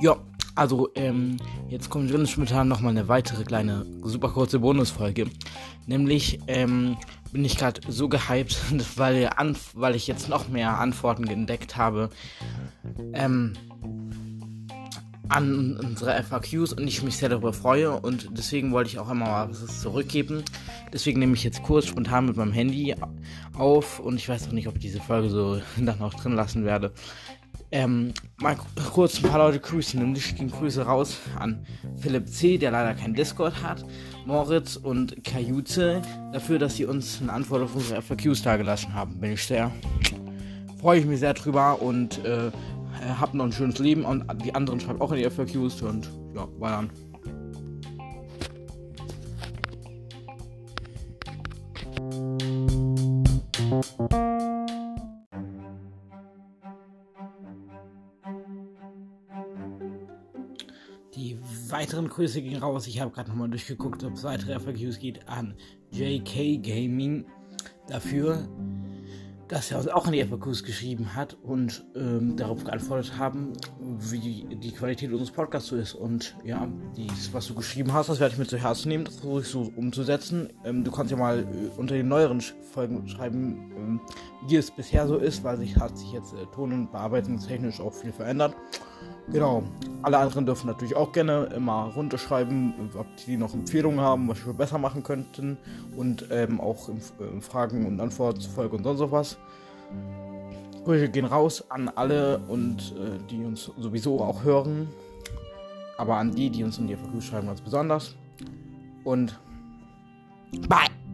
Ja, also ähm, jetzt kommt ganz spontan nochmal eine weitere kleine, super kurze Bonusfolge. Nämlich ähm, bin ich gerade so gehypt, weil, weil ich jetzt noch mehr Antworten entdeckt habe ähm, an unsere FAQs und ich mich sehr darüber freue und deswegen wollte ich auch einmal mal was zurückgeben. Deswegen nehme ich jetzt kurz spontan mit meinem Handy auf und ich weiß auch nicht, ob ich diese Folge so dann auch drin lassen werde ähm, mal kurz ein paar Leute grüßen. Nämlich gehen Grüße raus an Philipp C., der leider kein Discord hat, Moritz und Kajute dafür, dass sie uns eine Antwort auf unsere FAQs dargelassen haben. Bin ich sehr, freue ich mich sehr drüber und äh, habt noch ein schönes Leben und die anderen schreiben auch in die FAQs und ja, war dann. Die weiteren Grüße gehen raus. Ich habe gerade nochmal durchgeguckt, ob es weitere FAQs geht an JK Gaming dafür, dass er uns auch in die FAQs geschrieben hat und ähm, darauf geantwortet haben, wie die Qualität unseres Podcasts so ist. Und ja, dies, was du geschrieben hast, das werde ich mir zu Herzen nehmen, das versuche ich so umzusetzen. Ähm, du kannst ja mal äh, unter den neueren Folgen schreiben, ähm, wie es bisher so ist, weil sich hat sich jetzt äh, ton- und bearbeitungstechnisch auch viel verändert. Genau. Alle anderen dürfen natürlich auch gerne immer runterschreiben, ob die noch Empfehlungen haben, was wir besser machen könnten. Und ähm, auch in, in Fragen und Antworten zu Folge und sonst was. Grüße gehen raus an alle und äh, die uns sowieso auch hören. Aber an die, die uns in die FAQ schreiben, ganz besonders. Und bye!